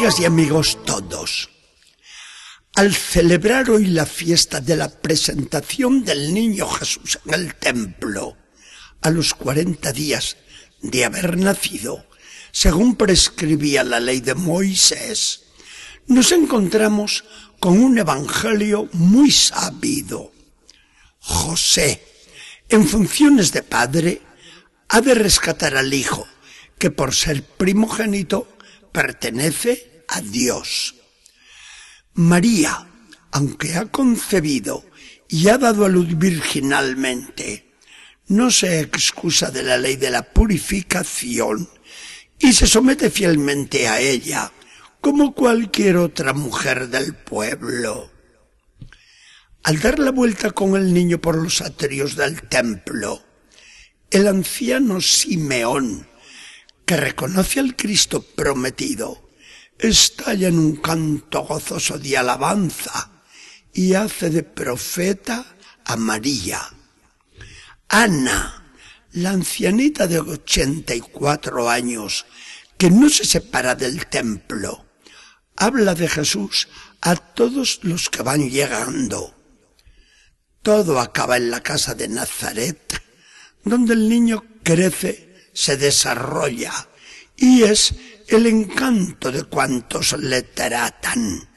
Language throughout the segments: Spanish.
Amigas y amigos todos, al celebrar hoy la fiesta de la presentación del niño Jesús en el templo, a los cuarenta días de haber nacido, según prescribía la ley de Moisés, nos encontramos con un evangelio muy sabido. José, en funciones de padre, ha de rescatar al hijo, que por ser primogénito pertenece a Dios. María, aunque ha concebido y ha dado a luz virginalmente, no se excusa de la ley de la purificación y se somete fielmente a ella, como cualquier otra mujer del pueblo. Al dar la vuelta con el niño por los atrios del templo, el anciano Simeón, que reconoce al Cristo prometido, estalla en un canto gozoso de alabanza y hace de profeta a María. Ana, la ancianita de ochenta y cuatro años, que no se separa del templo, habla de Jesús a todos los que van llegando. Todo acaba en la casa de Nazaret, donde el niño crece, se desarrolla y es el encanto de cuantos le tratan.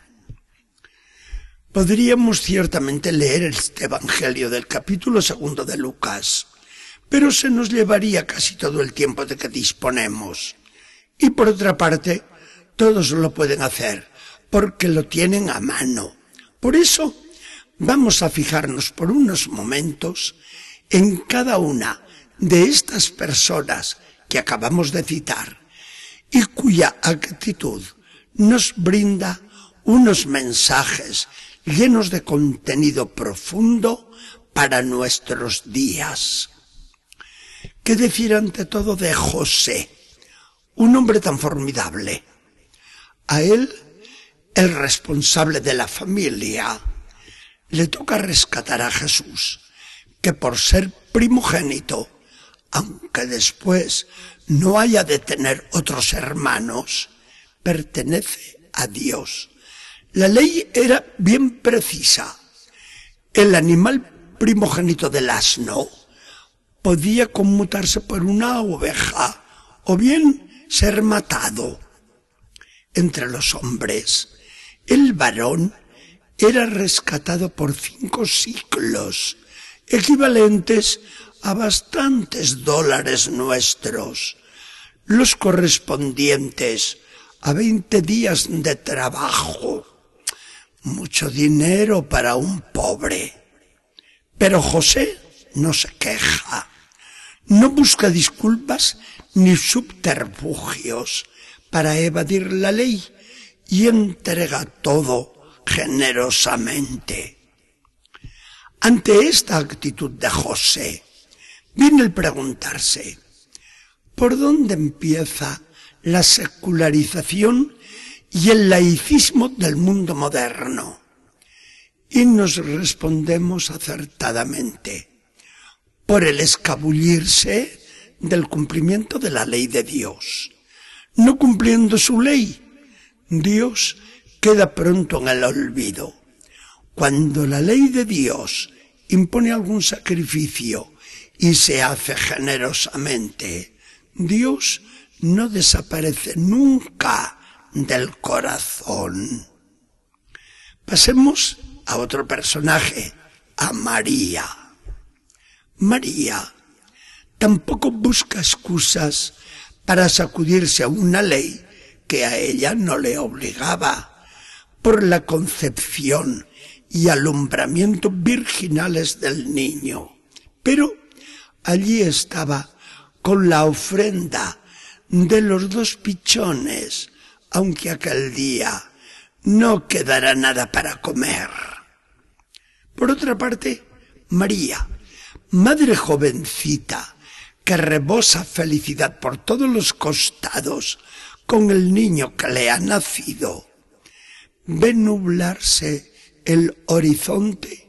Podríamos ciertamente leer este Evangelio del capítulo segundo de Lucas, pero se nos llevaría casi todo el tiempo de que disponemos. Y por otra parte, todos lo pueden hacer, porque lo tienen a mano. Por eso, vamos a fijarnos por unos momentos en cada una de estas personas que acabamos de citar y cuya actitud nos brinda unos mensajes llenos de contenido profundo para nuestros días. ¿Qué decir ante todo de José, un hombre tan formidable? A él, el responsable de la familia, le toca rescatar a Jesús, que por ser primogénito, aunque después no haya de tener otros hermanos, pertenece a Dios. La ley era bien precisa. El animal primogénito del asno podía conmutarse por una oveja o bien ser matado. Entre los hombres, el varón era rescatado por cinco ciclos, equivalentes a bastantes dólares nuestros, los correspondientes a veinte días de trabajo. Mucho dinero para un pobre. Pero José no se queja, no busca disculpas ni subterfugios para evadir la ley y entrega todo generosamente. Ante esta actitud de José, Viene el preguntarse, ¿por dónde empieza la secularización y el laicismo del mundo moderno? Y nos respondemos acertadamente, por el escabullirse del cumplimiento de la ley de Dios. No cumpliendo su ley, Dios queda pronto en el olvido. Cuando la ley de Dios impone algún sacrificio y se hace generosamente, Dios no desaparece nunca del corazón. Pasemos a otro personaje, a María. María tampoco busca excusas para sacudirse a una ley que a ella no le obligaba por la concepción y alumbramiento virginales del niño. Pero allí estaba con la ofrenda de los dos pichones, aunque aquel día no quedará nada para comer. Por otra parte, María, madre jovencita, que rebosa felicidad por todos los costados con el niño que le ha nacido, ve nublarse el horizonte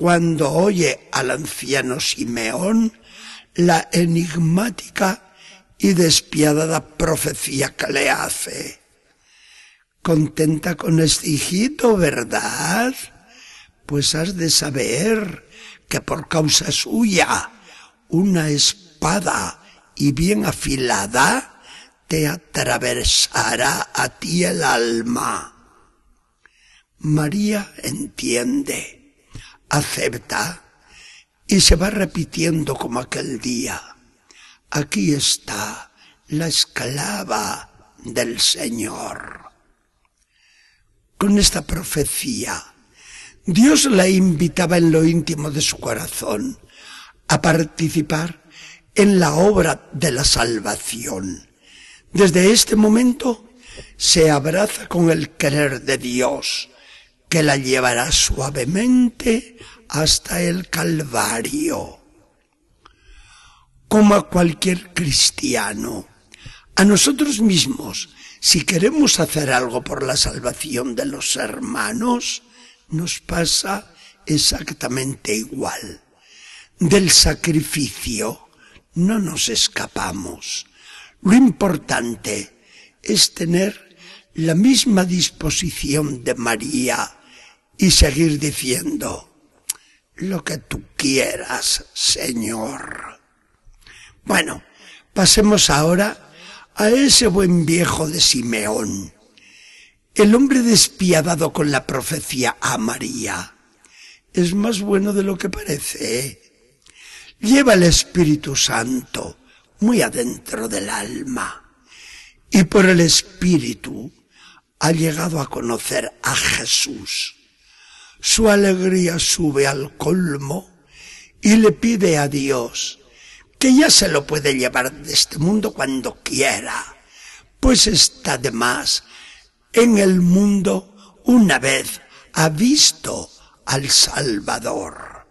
cuando oye al anciano Simeón la enigmática y despiadada profecía que le hace. Contenta con este hijito, ¿verdad? Pues has de saber que por causa suya una espada y bien afilada te atravesará a ti el alma. María entiende, acepta y se va repitiendo como aquel día. Aquí está la esclava del Señor. Con esta profecía, Dios la invitaba en lo íntimo de su corazón a participar en la obra de la salvación. Desde este momento se abraza con el querer de Dios, que la llevará suavemente hasta el Calvario. Como a cualquier cristiano, a nosotros mismos, si queremos hacer algo por la salvación de los hermanos, nos pasa exactamente igual. Del sacrificio no nos escapamos. Lo importante es tener la misma disposición de María y seguir diciendo, lo que tú quieras, Señor. Bueno, pasemos ahora a ese buen viejo de Simeón, el hombre despiadado con la profecía a María. Es más bueno de lo que parece. Lleva el Espíritu Santo muy adentro del alma y por el Espíritu ha llegado a conocer a Jesús su alegría sube al colmo y le pide a Dios que ya se lo puede llevar de este mundo cuando quiera, pues está de más en el mundo una vez ha visto al Salvador.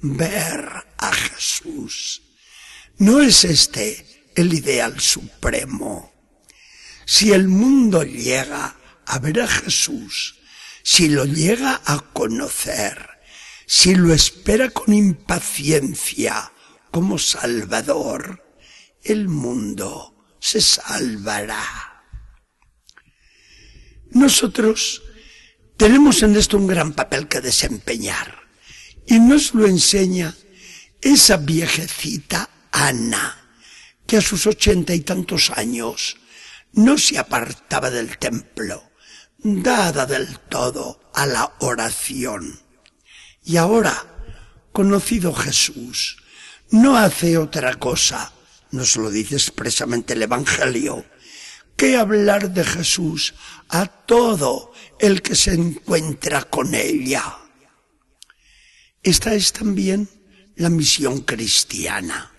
Ver a Jesús. ¿No es este el ideal supremo? Si el mundo llega a ver a Jesús, si lo llega a conocer, si lo espera con impaciencia como Salvador, el mundo se salvará. Nosotros tenemos en esto un gran papel que desempeñar y nos lo enseña esa viejecita Ana, que a sus ochenta y tantos años no se apartaba del templo dada del todo a la oración. Y ahora, conocido Jesús, no hace otra cosa, nos lo dice expresamente el Evangelio, que hablar de Jesús a todo el que se encuentra con ella. Esta es también la misión cristiana.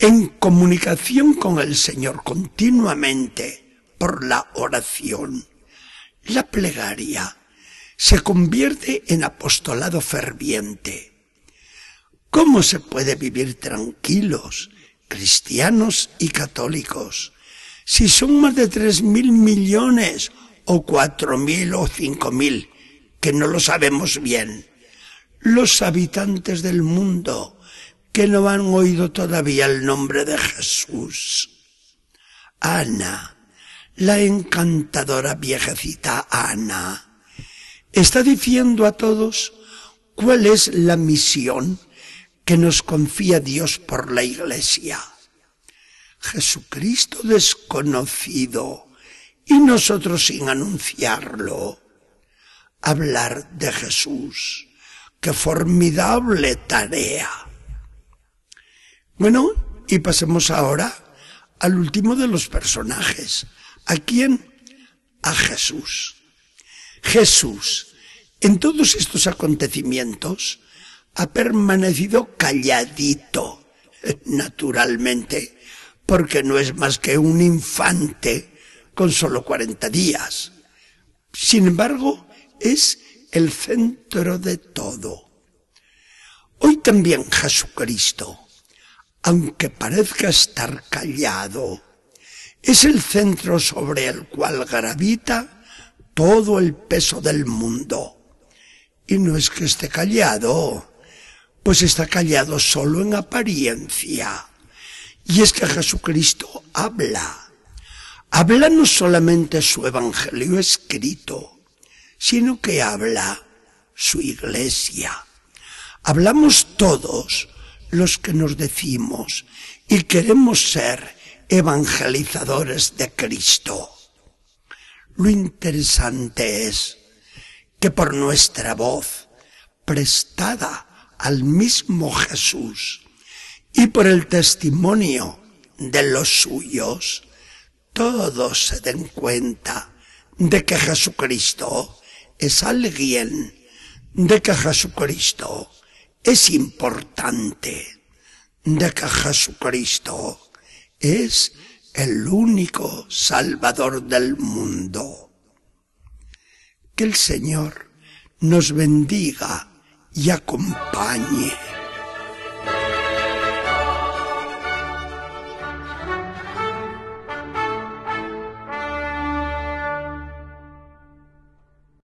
En comunicación con el Señor continuamente por la oración la plegaria se convierte en apostolado ferviente. ¿Cómo se puede vivir tranquilos, cristianos y católicos, si son más de tres mil millones o cuatro mil o cinco mil, que no lo sabemos bien, los habitantes del mundo que no han oído todavía el nombre de Jesús? Ana, la encantadora viejecita Ana está diciendo a todos cuál es la misión que nos confía Dios por la iglesia. Jesucristo desconocido y nosotros sin anunciarlo. Hablar de Jesús. Qué formidable tarea. Bueno, y pasemos ahora al último de los personajes, ¿A quién? A Jesús. Jesús, en todos estos acontecimientos, ha permanecido calladito, naturalmente, porque no es más que un infante con solo cuarenta días. Sin embargo, es el centro de todo. Hoy también Jesucristo, aunque parezca estar callado, es el centro sobre el cual gravita todo el peso del mundo. Y no es que esté callado, pues está callado solo en apariencia. Y es que Jesucristo habla. habla no solamente su evangelio escrito, sino que habla su iglesia. Hablamos todos los que nos decimos y queremos ser evangelizadores de Cristo. Lo interesante es que por nuestra voz prestada al mismo Jesús y por el testimonio de los suyos, todos se den cuenta de que Jesucristo es alguien, de que Jesucristo es importante, de que Jesucristo es el único Salvador del mundo. Que el Señor nos bendiga y acompañe.